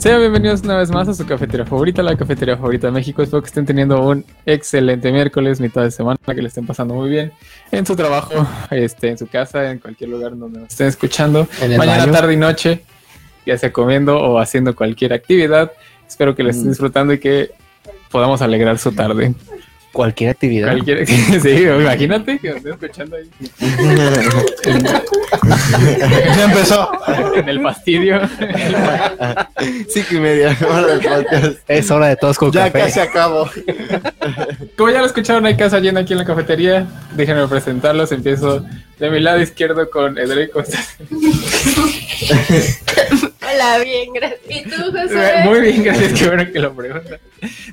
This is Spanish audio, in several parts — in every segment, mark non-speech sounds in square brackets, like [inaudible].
Sean bienvenidos una vez más a su cafetería favorita, la cafetería favorita de México. Espero que estén teniendo un excelente miércoles, mitad de semana, que le estén pasando muy bien en su trabajo, este, en su casa, en cualquier lugar donde nos estén escuchando, mañana, baño. tarde y noche, ya sea comiendo o haciendo cualquier actividad. Espero que lo estén Mm. disfrutando y que podamos alegrar su tarde. Cualquier actividad. Cualquier... [laughs] sí, imagínate que estén escuchando ahí [laughs] Ya empezó. en el fastidio. Cinco y media. hora del podcast. Es hora de todos con Ya café. casi acabo. Como ya lo escucharon, hay casa llena aquí en la cafetería. Déjenme presentarlos. Empiezo de mi lado izquierdo con Edric. ¿Cómo estás? Hola, bien, gracias. ¿Y tú, José? Muy bien, gracias. Qué bueno que lo preguntan.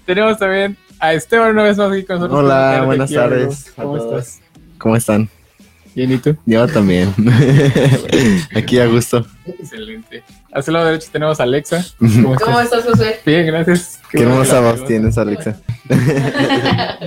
Tenemos también a Esteban una vez más aquí con nosotros. Hola, buenas aquí, tardes a ¿Cómo todos. estás? ¿Cómo están? Bien, ¿y tú? Yo también. [laughs] Aquí a gusto. Excelente. A su lado derecho tenemos a Alexa. ¿Cómo estás? ¿Cómo estás, José? Bien, gracias. Qué hermosa voz tienes, Alexa.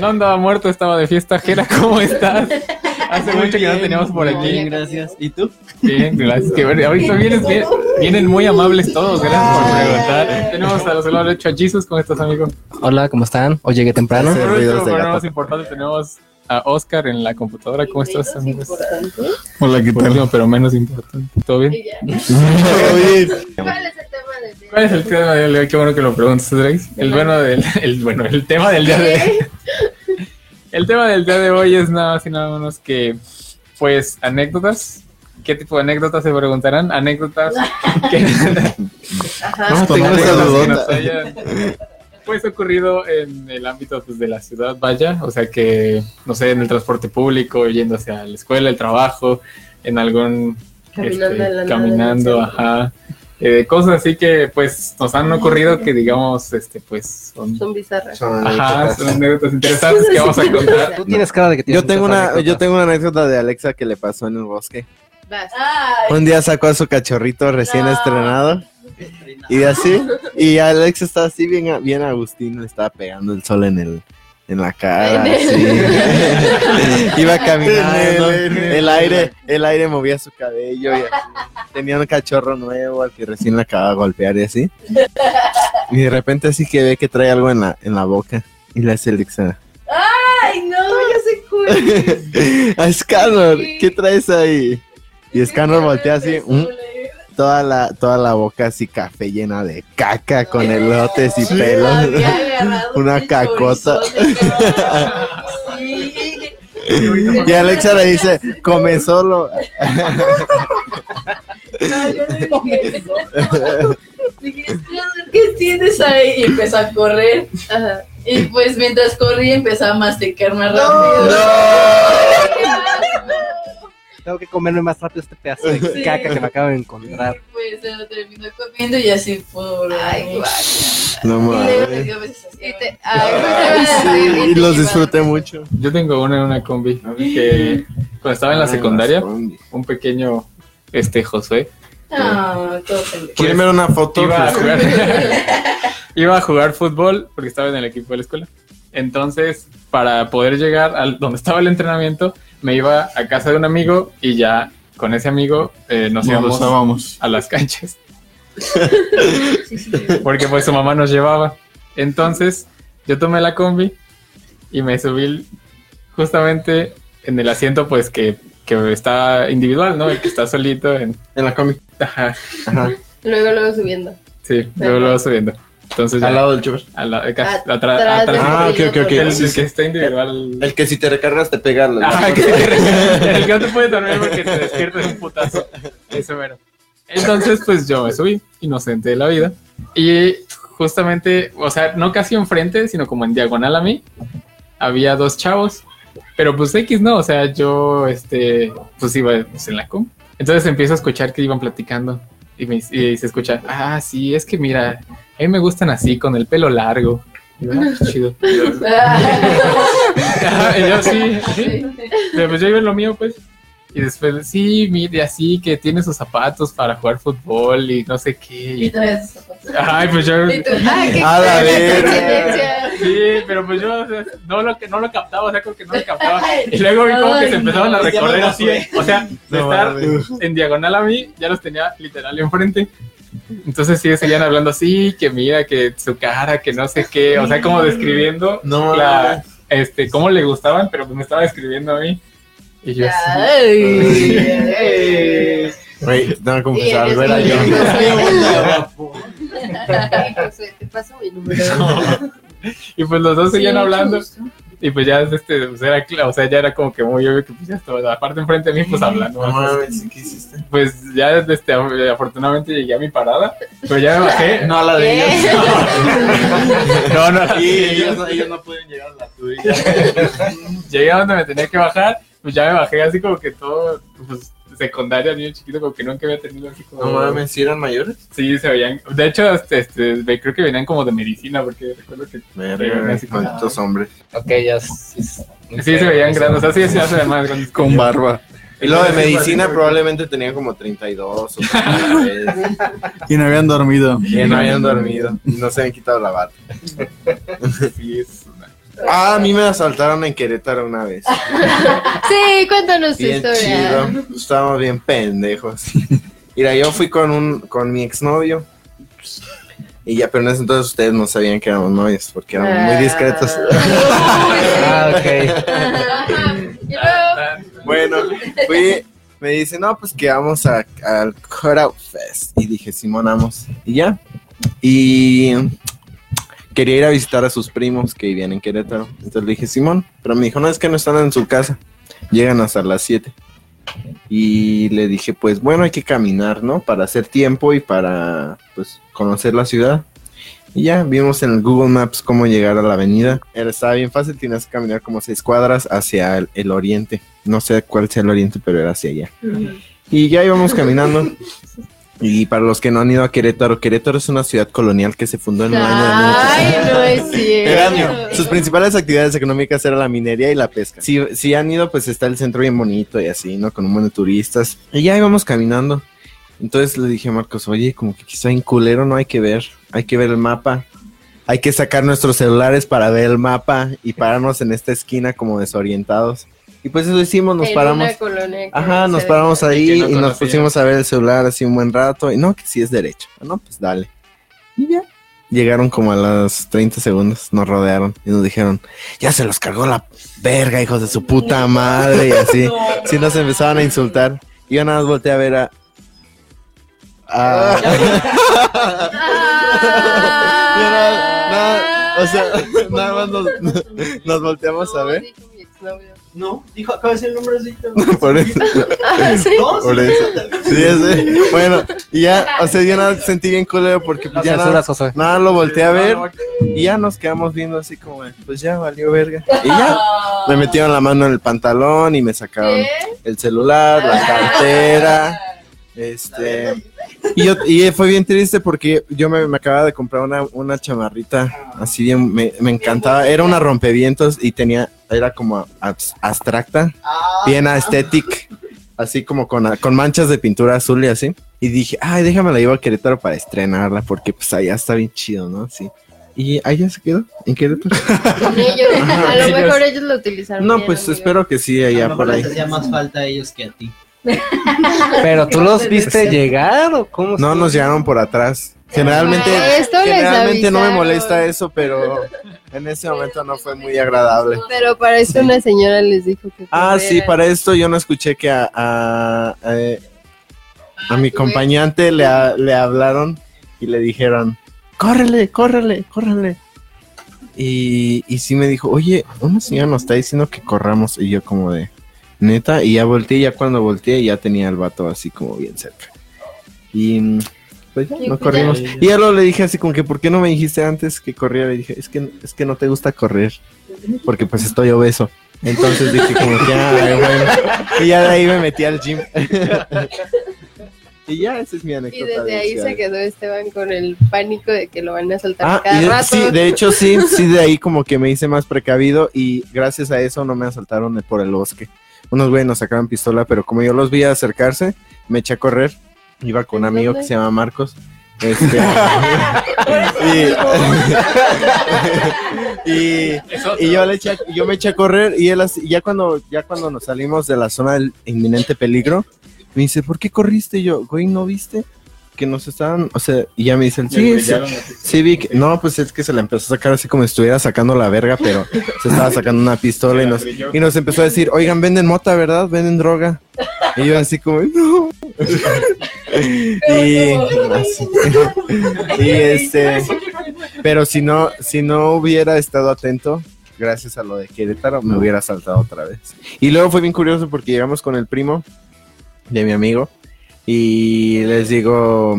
No andaba muerto, estaba de fiesta. Jera, ¿cómo estás? [laughs] Hace mucho que no teníamos por aquí. gracias. ¿Y tú? Bien, gracias. Que ahorita vienes, bien- vienen muy amables todos. Gracias por preguntar. Tenemos a los a Jesus. ¿Cómo estás, amigo? Hola, ¿cómo están? Hoy llegué temprano. Pero más importante, tenemos a Oscar en la computadora. ¿Cómo estás, amigos? Importante. Hola, ¿qué último, pero menos importante. ¿Todo bien? [laughs] [laughs] ¿Todo bien? ¿Cuál es el tema del día? ¿Cuál es el tema del día? Qué bueno que lo preguntas, Drake. El bueno del, el, bueno, el tema del día de [laughs] El tema del día de hoy es nada más y nada menos que, pues, anécdotas. ¿Qué tipo de anécdotas se preguntarán? Anécdotas [laughs] que, Ajá. Tengo anécdotas que nos hayan, pues ocurrido en el ámbito pues, de la ciudad, vaya, o sea que, no sé, en el transporte público, yendo hacia la escuela, el trabajo, en algún Caminando este, caminando, ajá, Eh, cosas así que pues nos han ocurrido que digamos, este, pues son, Son bizarras. Son ajá, anécdotas. son anécdotas interesantes que vamos a contar. Tú tienes cara de que tienes Yo tengo una, anécdotas. yo tengo una anécdota de Alexa que le pasó en el bosque. Un día sacó a su cachorrito recién No. estrenado y así, y Alexa estaba así bien, bien Agustín, le estaba pegando el sol en el, en la cara, el- así. [laughs] Iba caminando, el- el- el aire, el aire movía su cabello y así. tenía un cachorro nuevo al que recién le acababa de golpear y así. Y de repente así que ve que trae algo en la, en la boca y le hace Alexa. Ay, no, ya sé cuál. [laughs] a Scanner, ¿qué traes ahí? Y Scanner voltea así, mm, toda la, toda la boca así café llena de caca con elotes y pelos. [laughs] Una un cacota. Sí. [laughs] Y Alexa le dice, come solo. [laughs] No, yo le dije eso. Dije, "Scanner, ¿qué tienes ahí? Y empezó a correr. Ajá. Y pues mientras corría empezaba a masticar más rápido. Tengo que comerme más rápido este pedazo de [laughs] Sí. caca que me acabo de encontrar. Y pues se lo terminó comiendo y así por Ay, No Y luego le mames. así. Y te- Ay, Sí, y los disfruté mucho. Yo tengo una en una combi que cuando estaba en la secundaria, un pequeño, este, Josué, No, todo pendejo. ¿Quieren ver una foto? iba a jugar, [laughs] iba a jugar fútbol porque estaba en el equipo de la escuela. Entonces, para poder llegar al donde estaba el entrenamiento, me iba a casa de un amigo y ya con ese amigo eh, nos íbamos vamos. a las canchas [laughs] Sí, sí. porque pues su mamá nos llevaba. Entonces, yo tomé la combi y me subí justamente en el asiento pues que, que está individual, ¿no? El que está solito en... En la cómic. Ajá, Ajá. Luego, luego subiendo. sí, luego lo subiendo. Entonces, ya- Al lado del chofer. a la- acá, At- atra- atrás atrás. del Ah, ok, ok, ok. El, el Sí, que está individual. El que si te recargas te pega. la- Ajá, que te- el que no te puede dormir porque te despiertas un putazo. Eso, bueno. Entonces, pues yo me subí, inocente de la vida. Y justamente, o sea, no casi enfrente, sino como en diagonal a mí, había dos chavos. Pero pues X no, o sea, yo, este, pues iba pues, en la com. Entonces empiezo a escuchar que iban platicando. Y, me- y se escucha, ah, sí, es que mira, a mí me gustan así, con el pelo largo. Y yo, ah, qué chido. [laughs] Y yo, Ajá, y yo, sí, sí. Pero pues yo iba en lo mío, pues. Y después, sí, mire, así que tiene sus zapatos para jugar fútbol y no sé qué. Y todavía sus zapatos. ay, pues yo. Y tú, ah, qué A la. Sí, pero pues yo o sea, no, lo, que- no lo captaba, o sea, como que no lo captaba. Y luego vi como que se empezaban a no, ya recorrer así, o sea, de No estar en diagonal a mí, ya los tenía literal enfrente. Entonces sí, seguían hablando así, que mira, que su cara, que no sé qué, o sea, como describiendo No, la, este, cómo le gustaban, pero pues me estaba describiendo a mí. Y yo así, Ay, ay. [laughs] Güey, te tengo que Y confesar, eres ver a muy John. José, te paso mi número. [laughs] y pues los dos seguían hablando. gusto. Y pues ya, este, pues era, o sea, ya era como que muy obvio que pues ya estaba, aparte enfrente de mí, pues hablando. No mames, ¿qué hiciste? Pues ya, este, afortunadamente llegué a mi parada, pero ya me bajé. [laughs] No, a la de ¿Qué? ellos. No, [laughs] no, Y ellos, no- ellos no pueden llegar a la tuya. [laughs] llegué a donde me tenía que bajar, pues ya me bajé así como que todo, pues, secundaria, niño chiquito, como que nunca había tenido así como... No mames, ¿sí eran mayores? Sí, se veían, de hecho, este, este, creo que venían como de medicina, porque recuerdo que Verga, así como- cuántos hombres. Ok, ya. Sí, sí se veían grandes, o sea, sí se hacen más grandes. Con barba. Y luego de medicina así, probablemente tenían como 32 o 33. Y no habían dormido. y no habían dormido. Y no se habían quitado la bata. Sí, es Ah, a mí me asaltaron en Querétaro una vez. [laughs] Sí, cuéntanos tu historia. chido. Estábamos bien pendejos. Mira, yo fui con un con mi exnovio. Y ya, pero en ese entonces ustedes no sabían que éramos novios porque éramos muy discretos. [laughs] Ah, ok. [laughs] Luego, Bueno, fui, me dice, no, pues que vamos al Cutout Fest. Y dije, Simón, vamos. Y ya. Y quería ir a visitar a sus primos que vivían en Querétaro. Entonces le dije, Simón, pero me dijo, no, es que no están en su casa. Llegan hasta las 7. Y le dije, pues bueno, hay que caminar, ¿no? Para hacer tiempo y para, pues, conocer la ciudad. Y ya vimos en el Google Maps cómo llegar a la avenida. Era, estaba bien fácil, tienes que caminar como seis cuadras hacia el, el oriente. No sé cuál sea el oriente, pero era hacia allá. Y ya íbamos caminando. [laughs] Y para los que no han ido a Querétaro, Querétaro es una ciudad colonial que se fundó en un año de Ay, no es cierto. sus principales actividades económicas eran la minería y la pesca. Si, si han ido, pues está el centro bien bonito y así, ¿no? Con un montón de turistas. Y ya íbamos caminando. Entonces le dije a Marcos, oye, como que quizá en culero no hay que ver, hay que ver el mapa. Hay que sacar nuestros celulares para ver el mapa y pararnos en esta esquina como desorientados. Y pues eso hicimos, nos En paramos. una colonia que Ajá, nos paramos ahí Que no y nos pusimos a ver el celular así un buen rato. Y no, que sí es derecho. No, pues dale. Y ya. Llegaron como a los 30 segundos, nos rodearon y nos dijeron, ya se los cargó la verga, hijos de su puta [laughs] madre. Y así, [laughs] sí nos empezaban a insultar. Y yo nada más volteé a ver a... a- [laughs] Yo nada- nada- o sea, nada más nos, nos volteamos a ver. No, dijo, acaba de decir el nombre así. [laughs] Por eso. [laughs] Ah, [laughs] sí. No, Por eso. Sí, sí. Bueno, y ya, o sea, yo nada sentí bien culero porque No pues, ya nada, nada lo volteé a ver y ya nos quedamos viendo así como, de, pues ya valió verga. Y ya, me metieron la mano en el pantalón y me sacaron ¿Qué? el celular, la cartera, este... Y, yo, y fue bien triste porque yo me, me acababa de comprar una, una chamarrita así bien, me, me encantaba, era una rompevientos y tenía, era como abs- abstracta, bien aesthetic, así como con, con manchas de pintura azul y así. Y dije, ay, déjame la llevo a Querétaro para estrenarla porque pues allá está bien chido, ¿no? Sí. Y allá se quedó, en Querétaro. Con [laughs] ellos. [laughs] A lo ellos. mejor ellos lo utilizaron. No, bien, pues amigo. espero que sí, allá por ahí. Les hacía más falta a ellos que a ti. [laughs] Pero tú los viste llegar o cómo No nos llegaron por atrás. Generalmente, Esto les generalmente no me molesta eso, pero en ese momento no fue muy agradable. Pero para esto una señora les dijo que. Ah, sí, para esto yo no escuché que a, a, a mi tu acompañante le, le hablaron y le dijeron, córrele, córrele, córrele. Y, y sí me dijo, oye, una señora nos está diciendo que corramos. Y yo como de, neta, y ya volteé, y ya cuando volteé ya tenía el vato así como bien cerca. Y mm, pues ya, no corrimos. cuidado. Y ya luego le dije así como que, ¿por qué no me dijiste antes que corriera? Le dije, es que, es que no te gusta correr, porque pues estoy obeso. Entonces dije como que, "Ay, bueno. Y ya de ahí me metí al gym. [laughs] y ya, esa es mi Y anécdota. desde de ahí se quedó Esteban con el pánico de que lo van a saltar Ah, cada y de- rato. sí, de hecho sí, sí, de ahí como que me hice más precavido y gracias a eso no me asaltaron por el bosque. Unos güeyes nos sacaron pistola, pero como yo los vi acercarse, me eché a correr. Iba con un ¿En amigo dónde? que se llama Marcos. [laughs] Este, y, y, y yo le eché, yo me eché a correr y él así- ya cuando ya cuando nos salimos de la zona del inminente peligro, me dice, "¿Por qué corriste?" Y yo, "Güey, ¿no viste que nos estaban, o sea, y ya me dicen, sí, sí, sí, vi que- no, pues es que se la empezó a sacar así como si estuviera sacando la verga, pero se estaba sacando una pistola y nos, y nos empezó a decir, oigan, venden mota, ¿verdad? Venden droga. Y yo así como, no. y, así. y este, pero si no, si no hubiera estado atento, gracias a lo de Querétaro, me hubiera saltado otra vez. Y luego fue bien curioso porque llegamos con el primo de mi amigo y les digo,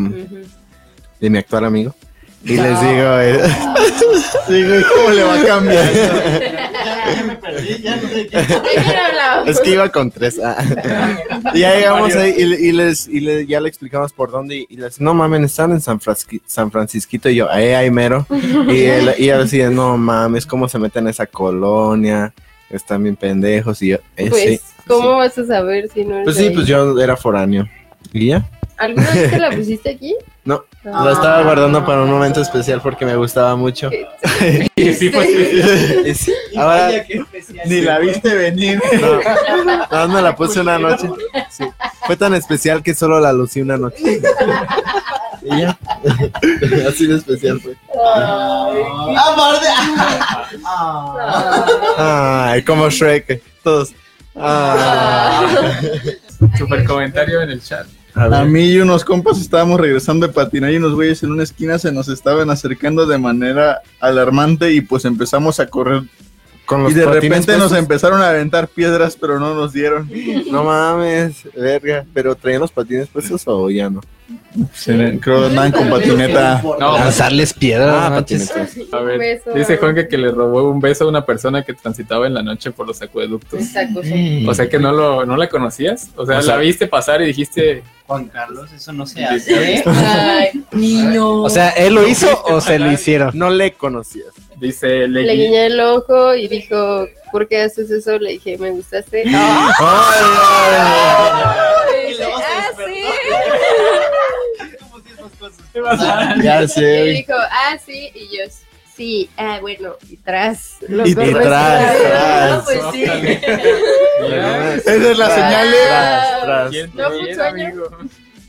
de mi actual amigo, y les digo, eh, [laughs] güey, ¿cómo le va a cambiar? Ya me perdí, ya no sé qué. ¿De quién hablaba? es que iba con tres. ah. y ya llegamos ahí y, y les, y le- ya le explicamos por dónde y, les, no mames, están en San, Frasqui- San Francisquito y yo, ahí, ahí mero. Y él, y él decía, no mames, cómo se meten a esa colonia, están bien pendejos y yo, eh, Pues, sí. ¿cómo vas a saber si no eres Pues sí, ahí? pues yo era foráneo. ¿Y ya? ¿Alguna vez te la [laughs] pusiste aquí? No. Ah. Lo estaba guardando para un momento especial porque me gustaba mucho. Y [laughs] sí, pues, Y sí, ahora. Ni la viste venir. [laughs] no, más me la puse una noche. Sí. Fue tan especial que solo la lucí una noche. Y ya. Así de especial fue. ¡Ah! Ah. Ay, como Shrek. Todos. Ah. Super comentario en el chat. A mí y unos compas estábamos regresando de patinar y unos güeyes en una esquina se nos estaban acercando de manera alarmante y pues empezamos a correr. Con Y los de patines repente nos empezaron a aventar piedras, pero no nos dieron. No mames, verga. ¿Pero traían los patines puestos o ya no? Se le- creo que andaban con patineta. No, Lanzarles piedras. Ah, patinetas. a ver, dice Juanca que le robó un beso a una persona que transitaba en la noche por los acueductos. O sea que no lo no la conocías, o sea, O sea- la viste pasar y dijiste, Juan Carlos, eso no se hace. Ay, niño. O sea, ¿él lo hizo o se lo hicieron? No le conocías. dice le, Le gui- guiñé el ojo y dijo, ¿por qué haces eso? Le dije, ¿me gustaste? [laughs] Ay, ay, Y dice, ah, sí. Ay. Ya Y sé. dijo, ah, sí. Y yo, sí, ah, bueno, y tras. Los Y dos tras, tras. No, pues sí. [laughs] Esa es la señal. ¿eh? Tras, tras. ¿quién te No, pues, amigo?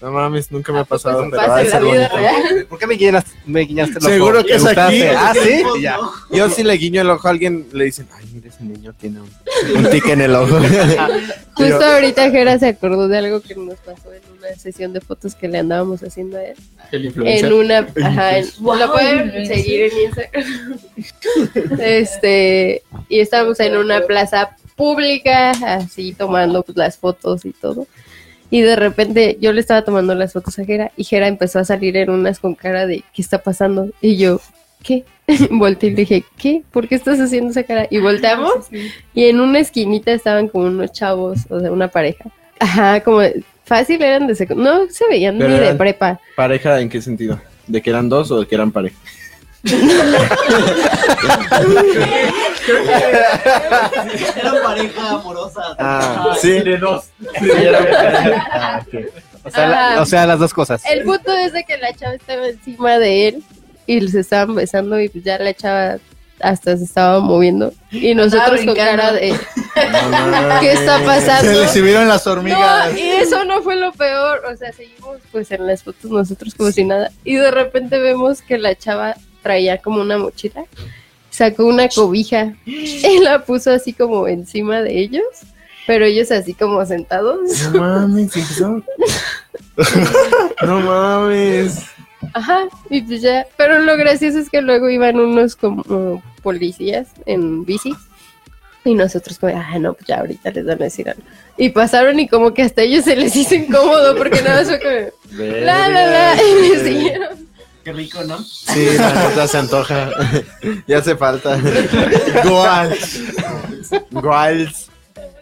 No mames, nunca me ha pasado. Pues pero pasa ha de en la ser bonito. [laughs] ¿Por qué me guiñaste, me guiñaste el ojo? Seguro que ¿Te es gustaste? aquí. Ah, sí. Y ya. Yo sí le guiño el ojo a alguien, le dicen, ay, mira ese niño tiene un, un tic en el ojo. [laughs] Justo ahorita Jera se acordó de algo que nos pasó en una sesión de fotos que le andábamos haciendo a él. El influencer. En una, ajá, en- Wow, lo pueden seguir en Instagram. [laughs] Este, y estábamos en una plaza pública, así tomando pues, las fotos y todo. Y de repente yo le estaba tomando las fotos a Jera y Jera empezó a salir en unas con cara de ¿qué está pasando? Y yo, ¿qué? [laughs] Volteé y le dije, ¿qué? ¿Por qué estás haciendo esa cara? Y volteamos y en una esquinita estaban como unos chavos, o sea, una pareja. Ajá, como fácil eran de secundaria. No se veían Pero ni de prepa. ¿Pareja en qué sentido? ¿De que eran dos o de que eran pareja? Eran pareja amorosa. Ah, sí. de dos. Ah. O sea, la- Ajá. o sea, las dos cosas. El punto es de que la chava estaba encima de él y se estaban besando y pues ya la chava hasta se estaba moviendo y nosotros con cara de. ¿qué está Se pasando? le subieron las hormigas. No, y eso no fue lo peor, o sea, seguimos pues en las fotos nosotros como si nada y de repente vemos que la chava traía como una mochila, sacó una cobija y [laughs] la puso así como encima de ellos, pero ellos así como sentados. No mames, ¿y eso? No mames. Ajá, y pues ya, pero lo gracioso es que luego iban unos como policías en bici y nosotros como, ah, no, pues ya ahorita les van a decir algo. Y pasaron y como que hasta ellos se les hizo incómodo porque nada más fue como, la, la, la, y me siguieron. Qué rico, ¿no? Sí, la neta se antoja. [laughs] ya hace falta. [laughs] Igual. Guals.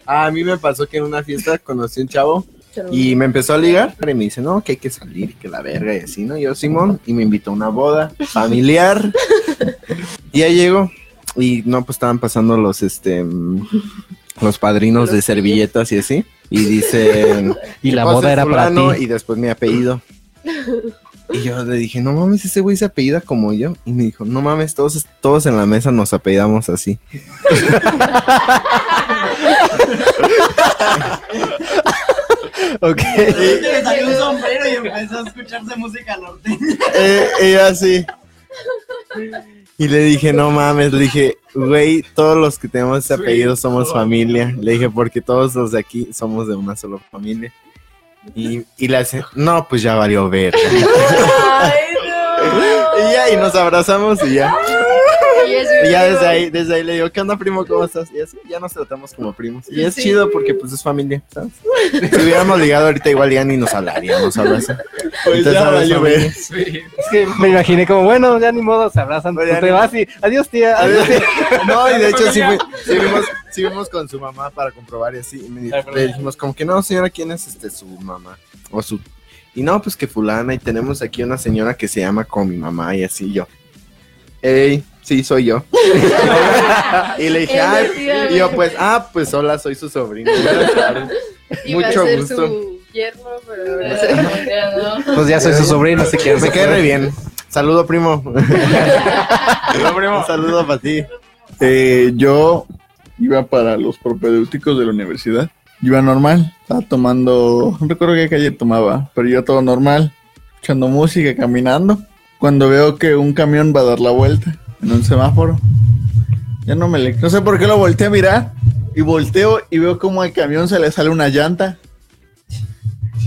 Ah, a mí me pasó que en una fiesta conocí a un chavo y me empezó a ligar y me dice, no, que hay que salir, que la verga y así, ¿no? Yo, Simón, y me invitó a una boda familiar. y ya llego y no, pues estaban pasando los, este, los padrinos de servilletas y así. Y dice, Y la "Pase boda era para fulano", ti. Y después mi apellido. Y yo le dije, no mames, ese güey se apellida como yo. Y me dijo, no mames, todos, todos en la mesa nos apellidamos así. [laughs] Ok. Le salió un sombrero y empezó a escucharse música norteña. [laughs] Eh, ella así. Y le dije, no mames, le dije, güey, todos los que tenemos ese apellido somos familia. Le dije, porque todos los de aquí somos de una sola familia. Y, y hace, no, pues ya valió ver. [laughs] Ay, no. [laughs] y ya, y nos abrazamos y ya. Y ya desde ahí, desde ahí le digo, ¿qué onda, primo? ¿Cómo estás? Y así, ya nos tratamos como primos. Y es chido porque pues es familia, ¿sabes? Si hubiéramos ligado ahorita igual ya ni nos hablaríamos, así. Pues Entonces, ya ahora es valió familia. ver. Sí. Es que me imaginé como, bueno, ya ni modo, se abrazan. Pues te vas y, adiós, tía. Adiós, tía. [laughs] No, y de hecho sí, fui- [laughs] sí fuimos, sí fuimos con su mamá para comprobar y así. Y me le dijimos como que no, señora, ¿quién es este su mamá? O su... Y no, pues que fulana. Y tenemos aquí una señora que se llama con mi mamá y así yo. Ey, sí, soy yo. [laughs] y le dije, ah, y yo pues, ah, pues hola, soy su sobrino. [laughs] Iba Mucho a ser gusto. su yerno, pero no. Pues ya soy su sobrino, si quieres. Me cae re bien. Saludo, primo. [laughs] Pero, primo, Un saludo para ti. Eh, yo iba para los propedéuticos de la universidad. Iba normal, estaba tomando, no recuerdo qué calle tomaba, pero iba todo normal, escuchando música, caminando. Cuando veo que un camión va a dar la vuelta en un semáforo, ya no me le... No sé por qué lo volteé a mirar y volteo y veo como al camión se le sale una llanta.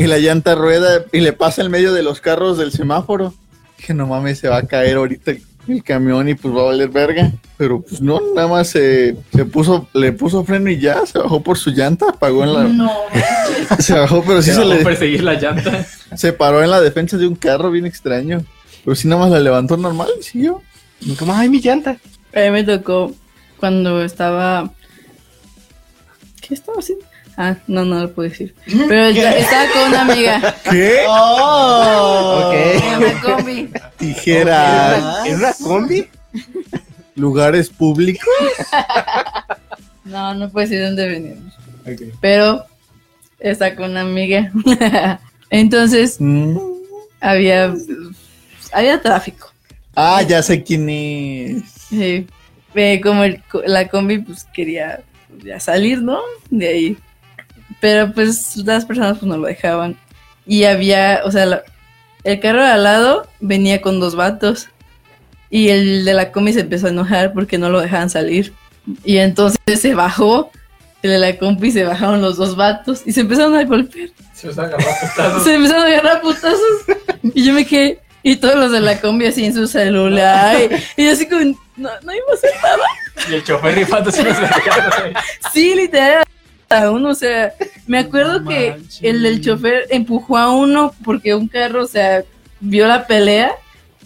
Y la llanta rueda y le pasa en medio de los carros del semáforo. Dije, no mames, se va a caer ahorita el, el camión y pues va a valer verga. Pero pues no, nada más se, se puso, le puso freno y ya, se bajó por su llanta, apagó en la... No. [laughs] Se bajó, pero sí se a le... perseguir la llanta. Se paró en la defensa de un carro bien extraño. Pero sí nada más la levantó normal y siguió. Y como, ay, mi llanta. A mí me tocó cuando estaba. ¿Qué estaba haciendo? Ah, no, no lo puedo decir. [laughs] Pero ya- estaba con una amiga. [laughs] ¿Qué? ¡Oh! Ok. En la combi. Tijera. ¿En una combi? [laughs] Lugares públicos. No, no puedo decir dónde veníamos. Pero está con una amiga. Entonces Mm. había había tráfico. Ah, ya sé quién es. Sí. Eh, como el co- la combi pues quería ya salir, ¿no? De ahí. Pero pues las personas pues no lo dejaban. Y había, o sea, la- el carro de al lado venía con dos vatos. Y el de la combi se empezó a enojar porque no lo dejaban salir. Y entonces se bajó. El de la combi se bajaron los dos vatos y se empezaron a golpear. Se agarró a putazos. [laughs] Se empezaron a agarrar putazos. Y yo me quedé. Y todos los de la combi así en su celular. Y, así como, no, no iba a hacer nada. Y el chofer unos vergazos ahí. Sí, literal. A uno, o sea, me acuerdo No que el del chofer empujó a uno porque un carro, o sea, vio la pelea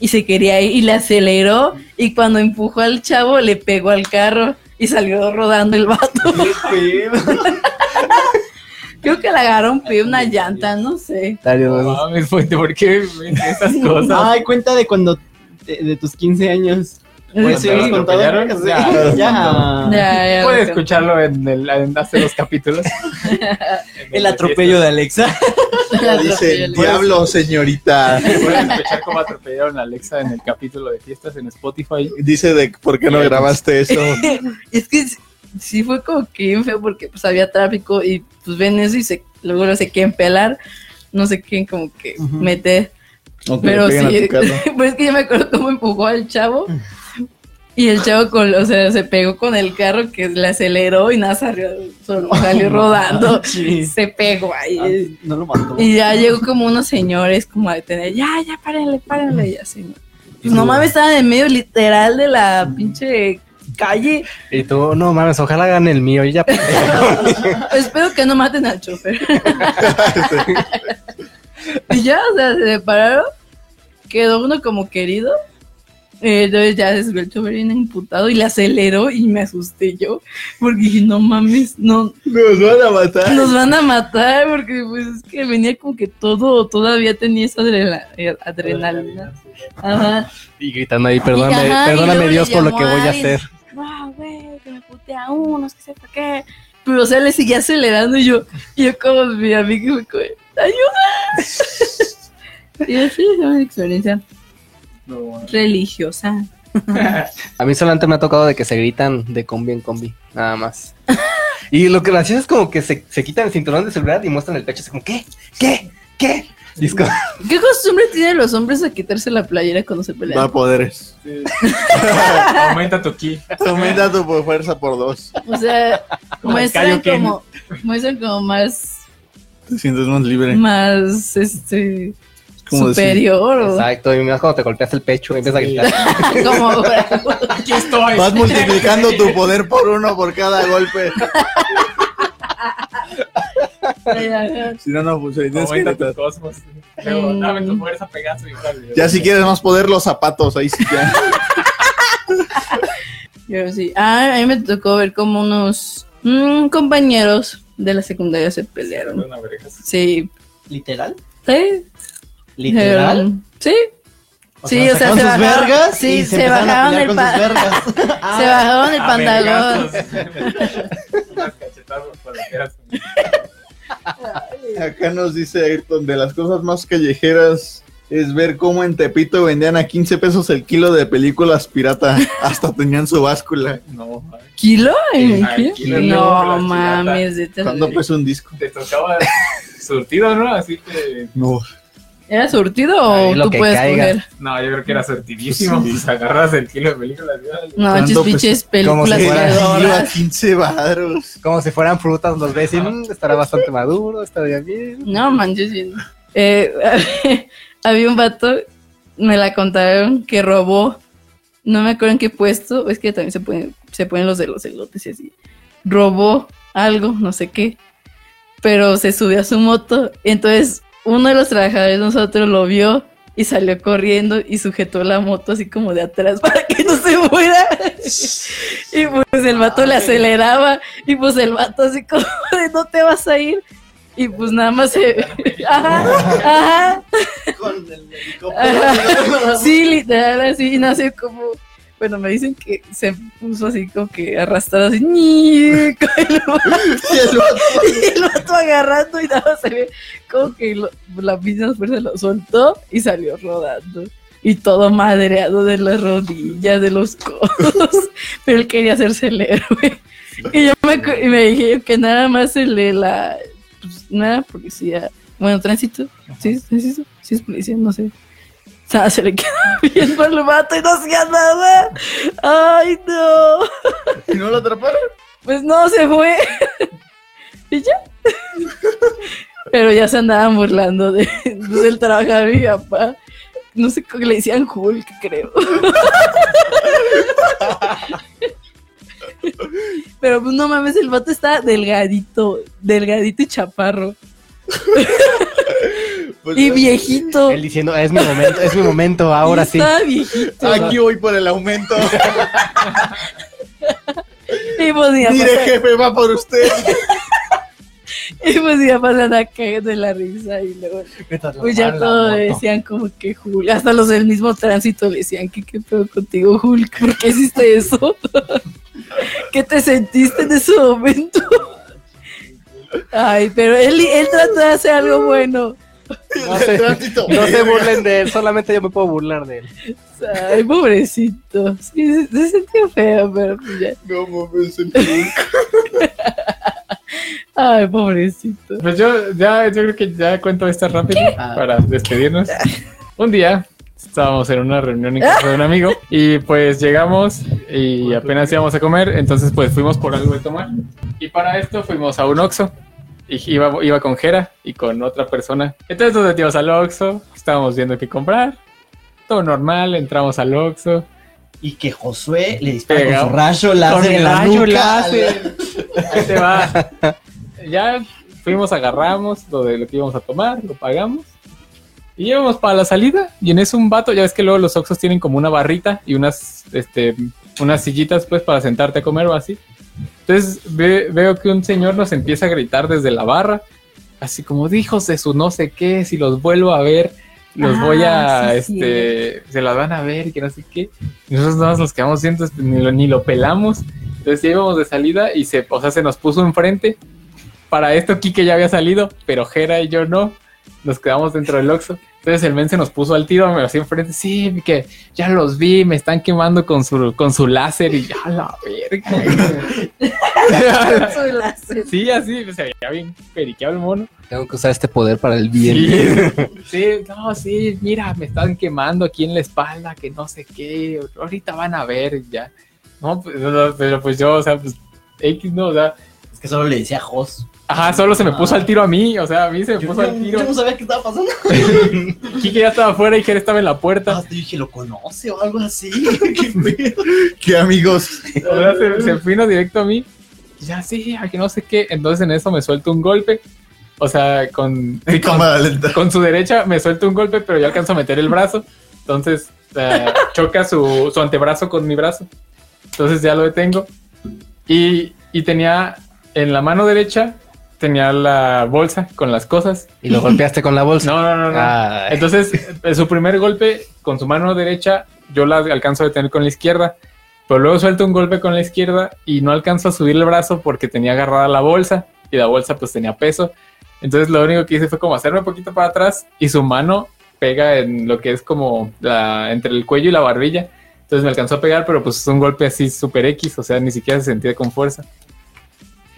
y se quería ir y le aceleró. Y cuando empujó al chavo, le pegó al carro y salió rodando el vato. [laughs] Creo que le agarró un pie, una llanta, no sé. Dale, No bueno. mames, Fuente, ¿por qué esas cosas? Ay, cuenta de cuando. de, de tus 15 años. Por eso ¿Cuando habías te contado. atropellaron? Ya. Ya. ya. Ya, ya, Puede lo- escucharlo en, el, en hace dos capítulos. [laughs] El atropello de Alexa. Dice, diablo, señorita. Pueden escuchar cómo atropellaron a Alexa en el capítulo de fiestas en Spotify. Dice de por qué no grabaste eso. [laughs] Es que sí- fue como que feo porque pues había tráfico y pues ven eso y se, luego no se quieren pelar, no se quieren como que Ujú. meter. Pero sí, [laughs] pues es que yo me acuerdo cómo empujó al chavo y el chavo con, o sea, se pegó con el carro que le aceleró y nada salió, solo [laughs] salió rodando, Sí. se pegó ahí. Ah, No lo mató. Y ya llegó como unos señores como a detener, ya, ya, párenle, párenle, y así, ¿no? Pues no mames, estaban en medio literal de la pinche calle. Y tú, no mames, ojalá hagan el mío. Y ya. [laughs] Espero que no maten al chofer. [laughs] y ya, o sea, se separaron. Quedó uno como querido. Eh, entonces ya se subió el chofer bien imputado y le aceleró y me asusté yo. Porque dije, no mames, no, Nos van a matar. nos van a matar. Porque pues es que venía como que todo, todavía tenía esa eh, adrenalina. Ajá. Y gritando ahí, perdóname, Y, ajá, perdóname Dios por lo que voy a hacer. Wow, güey, que me putea uno, es que sepa qué. Pero, o sea, le seguía acelerando y yo, y yo como mi amigo me como, ¡ayuda! [laughs] y así es una experiencia religiosa. [laughs] A mí solamente me ha tocado de que se gritan de combi en combi, nada más. Y lo que gracioso es como que se, se quitan el cinturón de seguridad y muestran el pecho así como, ¿qué? ¿Qué? ¿Qué? ¿Qué costumbre tienen los hombres a quitarse la playera cuando se Da pelean? poderes. [laughs] Aumenta tu ki. Aumenta tu fuerza por dos. O sea, [laughs] Como muestran como, muestran como más, Te sientes más libre. más, este, decir, superior exacto, y más cuando te golpeas el pecho y empiezas a gritar. [laughs] como Aquí estoy. Vas multiplicando tu poder por uno por cada golpe. [laughs] Si no, no funciona. Que Aumenta tu gritar. cosmos. Luego, dame tu fuerza, Pegaso. y tal. Ya si quieres más poder, los zapatos. Ahí sí ya. [laughs] Yo sí. Ah, a mí me tocó ver como unos mm, compañeros de la secundaria se pelearon. Sí. ¿Literal? Sí. ¿Literal? Sí. O Sí, o sea, se sus bajaron- vergas sí, y se se, empezaron a bajaron pelear el con pa- sus vergas. [laughs] Se bajaron el pantalón. Acá nos dice Ayrton, de las cosas más callejeras es ver cómo en Tepito vendían a 15 pesos el kilo de películas pirata. Hasta tenían su báscula. No, ¿Kilo? No mames. ¿Cuándo pesa un disco? te tocaba surtido, ¿no? Así que. No. ¿Era surtido o tú que puedes caiga. coger? No, yo creo que era surtidísimo. Pues agarras el kilo de películas. No, ¿Cuánto chis pinches Como si películas fuera El kilo a pedoras. 15 baros. [laughs] Como si fueran frutas, los ves y "Mm, estará bastante maduro, estaría bien. No manches. Eh, [laughs] había un vato, me la contaron, que robó. No me acuerdo en qué puesto. Es que también se ponen, se ponen los de los elotes y así. Robó algo, no sé qué. Pero se subió a su moto. Entonces, uno de los trabajadores nosotros lo vio y salió corriendo y sujetó la moto así como de atrás [laughs] para que no se muera. y pues el vato le aceleraba y pues el vato así como [laughs] de no te vas a ir. Y pues nada más se... [laughs] Ajá, ajá. Con el Ajá. Sí, literal, así, sé cómo. Bueno, me dicen que se puso así como que arrastrado así, [laughs] [laughs] y el vato [laughs] agarrando y nada se ve como que lo- la misma fuerza lo soltó y salió rodando. Y todo madreado de las rodillas, de los codos. Pero él quería hacerse el héroe. Y yo me, y me dije que nada más el de la. Pues, era policía. Bueno, tránsito. Sí, tránsito. Sí, es policía, no sé. O sea, se le quedó [laughs] viendo al vato y no hacía nada. Ay, no. ¿Y no lo atraparon? Pues no, se fue. [laughs] y ya. [laughs] Pero ya se andaban burlando de, del trabajo de mi papá. No sé le decían Hulk, creo. Pero pues no mames, el vato está delgadito, delgadito y chaparro. Pues, Y viejito. Él diciendo, es mi momento, es mi momento, ahora sí. Viejito. Aquí voy por el aumento. Y pues mi Mire, jefe, va por usted. [laughs] y pues papá se andaba cagando de la risa y luego Pues ya todos decían como que Hulk, hasta los del mismo tránsito le decían que qué pedo contigo Hulk, ¿por qué hiciste eso? [laughs] ¿Qué te sentiste en ese momento? [laughs] Ay, pero él, él trató de hacer algo bueno. [laughs] No se, Tránsito. no se burlen de él, solamente yo me puedo burlar de él. Ay, pobrecito. Sí, se, se sentía feo, pero ya. No mames, el Hulk. [laughs] Ay, pobrecito. Pues yo ya, yo creo que ya cuento esta rápido para despedirnos. Un día estábamos en una reunión en casa de un amigo y pues llegamos y apenas íbamos a comer, entonces pues fuimos por algo de tomar. Y para esto fuimos a un Oxxo iba, iba con Jera y con otra persona. Entonces nos metimos al Oxxo, estábamos viendo qué comprar. Todo normal, entramos al Oxxo. Y que Josué le dispara con su rayo láser en la rayo nuca. láser. [laughs] Ahí te va. Ya fuimos, agarramos lo de lo que íbamos a tomar, lo pagamos. Y íbamos para la salida. Y en eso un vato, ya ves que luego los Oxxos tienen como una barrita y unas, este, unas sillitas pues para sentarte a comer o así. Entonces ve- veo que un señor nos empieza a gritar desde la barra. Así como, hijos de su no sé qué, si los vuelvo a ver, los Ah, voy a, sí, este, se las van a ver que no sé qué. Y nosotros nada más nos quedamos viendo, este, ni lo, ni lo pelamos. Entonces ya íbamos de salida y se, o sea, se nos puso enfrente. Para esto Kike ya había salido, pero Jera y yo no. Nos quedamos dentro del Oxxo. Entonces el men se nos puso al tiro, me hacía enfrente, sí, que ya los vi, me están quemando con su, con su láser y ya la verga. Soy láser. sí, así, se veía bien periqueado el mono. Tengo que usar este poder para el bien. Sí, sí, no, sí, mira, me están quemando aquí en la espalda, que no sé qué, ahorita van a ver ya. No, pues, no, pero pues yo, o sea, pues X no, o sea, Es que solo le decía Jos. ajá, solo se me puso al tiro a mí, o sea, a mí se me Yo, puso al yo- tiro. yo no sabía qué estaba pasando. [laughs] Kike ya estaba afuera y Jere estaba en la puerta. Ah, dije, ¿lo conoce o algo así? [laughs] [laughs] ¿Qué amigos? O sea, se, se vino directo a mí. Y Ya sí, a que no sé qué. Entonces en eso me suelto un golpe. O sea, con, sí, con, Cámara lenta. con su derecha me suelto un golpe, pero yo alcanzo a meter el brazo. Entonces eh, choca su, su antebrazo con mi brazo. Entonces ya lo detengo. Y, y tenía en la mano derecha, tenía la bolsa con las cosas. Y lo golpeaste con la bolsa. No, no, no, no. Ay. Entonces, eh, su primer golpe con su mano derecha, yo la alcanzo a detener con la izquierda. Pero luego suelto un golpe con la izquierda y no alcanzo a subir el brazo porque tenía agarrada la bolsa y la bolsa pues tenía peso. Entonces lo único que hice fue como hacerme un poquito para atrás y su mano pega en lo que es como la- entre el cuello y la barbilla. Entonces me alcanzó a pegar, pero pues es un golpe así super X, o sea, ni siquiera se sentía con fuerza.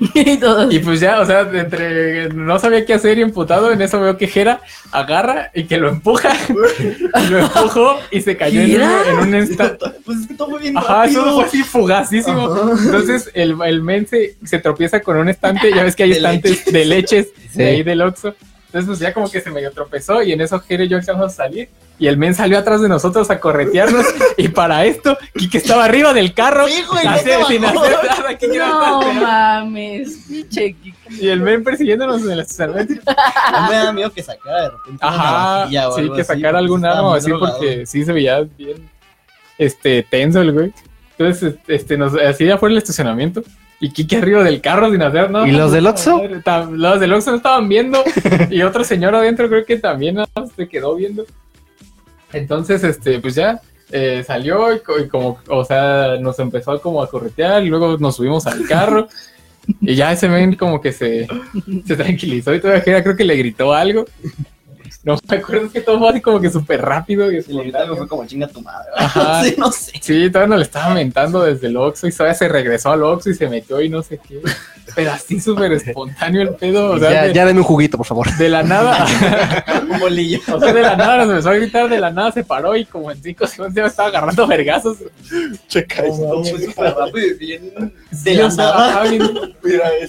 [laughs] y todos. Y pues ya, o sea, entre no sabía qué hacer y emputado, en eso veo que Jera agarra y que lo empuja. y [laughs] lo empujó y se cayó en en un instante. Pues es que todo fue bien Ajá, eso fue así fugacísimo. Entonces el, el men se, se tropieza con un estante, [laughs] ya ves que hay De estantes de leches Sí. de ahí del Oxxo. Entonces pues ya como que se medio tropezó y en eso Jere y yo alcanzamos a salir. Y el men salió atrás de nosotros a corretearnos. [laughs] y para esto, Kike estaba arriba del carro. Sí, güey, así, neta, sin bajó. hacer nada. Kike no mames, pinche Kike. y el men persiguiéndonos en el estacionamiento. No me da miedo que sacara de repente una Ajá, navajilla o sí, algo que sacara algún arma o así drogado. porque sí se veía bien este tenso el güey. Entonces, este, nos, así ya fue el estacionamiento. Y Kike arriba del carro sin hacer nada. ¿Y los del Oxxo? Los del Oxxo no estaban viendo. y otro señor adentro creo que también se quedó viendo. Entonces, este, pues ya eh, salió y, co- y como, o sea, nos empezó como a corretear y luego nos subimos al carro. Y ya ese men como que se, se tranquilizó y todavía creo que le gritó algo. [laughs] No me acuerdo, que todo fue así como que súper rápido. Y que fue como chinga tu madre. Ajá. [laughs] Sí, no sé. Sí, todavía no le estaba mentando desde el Oxxo y todavía se regresó al Oxxo y se metió y no sé qué. Pero así súper espontáneo el pedo. O sea, ya, de, ya deme un juguito, por favor. de la nada. [laughs] Un bolillo. O sea, de la nada nos empezó a gritar, de la nada se paró y como en cinco segundos ya me estaba agarrando vergazos. Checa esto. Todo fue súper rápido y bien de la nada.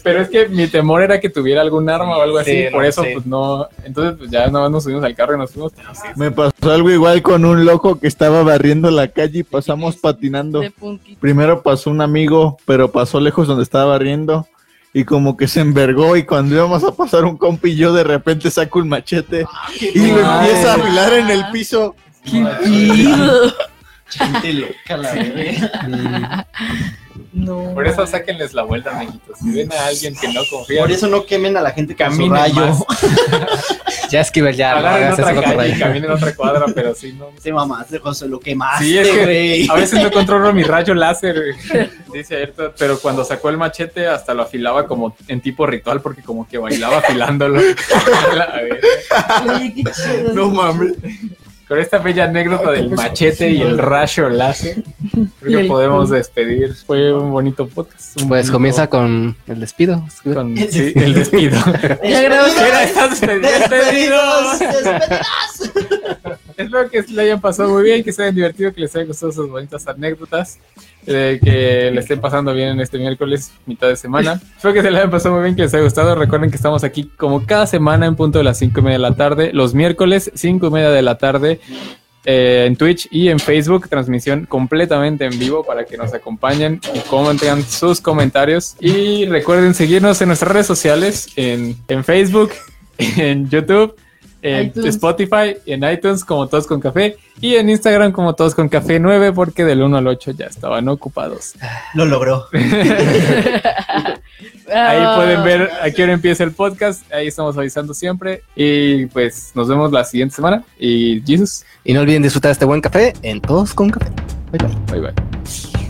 Pero es que mi temor era que tuviera algún arma o algo así, Sí, por no, eso sí. pues no. Entonces pues ya más nos subimos al carro y nos fuimos. pero sí, Me pasó algo igual con un loco que estaba barriendo la calle y pasamos patinando. Primero pasó un amigo, pero pasó lejos donde estaba barriendo. Y como que se envergó y cuando íbamos a pasar un compi yo de repente saco un machete y lo empieza a afilar en el piso. Gente loca, la. No. Por eso sáquenles la vuelta, amiguitos. Si ven a alguien que no confía, Por eso no quemen a la gente con su rayo. [laughs] Ya, Esquivel, ya. Agarren otra eso calle caminen otra cuadra, pero sí, no. Te mamaste, José, lo quemaste, Sí, es que güey. a veces no [laughs] controlo mi rayo láser, dice Ayrton, pero cuando sacó el machete hasta lo afilaba como en tipo ritual porque como que bailaba afilándolo. [laughs] Qué chido. No mames. Con esta bella anécdota del machete y el rayo láser, creo que el- podemos despedir. Fue un bonito podcast. un Pues bonito- comienza con el despido. con sí, el despido. [laughs] Ya grabamos. Despedidos. Despedidos. Espero que le hayan pasado muy bien, que se hayan divertido, que les hayan gustado sus bonitas anécdotas, eh, que le estén pasando bien en este miércoles, mitad de semana. Espero que se les hayan pasado muy bien, que les haya gustado. Recuerden que estamos aquí como cada semana en punto de las cinco y media de la tarde, los miércoles, cinco y media de la tarde. Eh, en Twitch y en Facebook, transmisión completamente en vivo para que nos acompañen y comenten sus comentarios. Y recuerden seguirnos en nuestras redes sociales, en, en Facebook, [laughs] en YouTube, en iTunes. Spotify, en iTunes como Todos con Café y en Instagram como Todos con Café 9 porque del 1 al 8 ya estaban ocupados. Lo logró. [laughs] Ahí Ah. pueden ver a qué hora empieza el podcast, ahí estamos avisando siempre y pues nos vemos la siguiente semana y Jesus, Y no olviden disfrutar este buen café en Todos con Café. Bye bye. bye bye.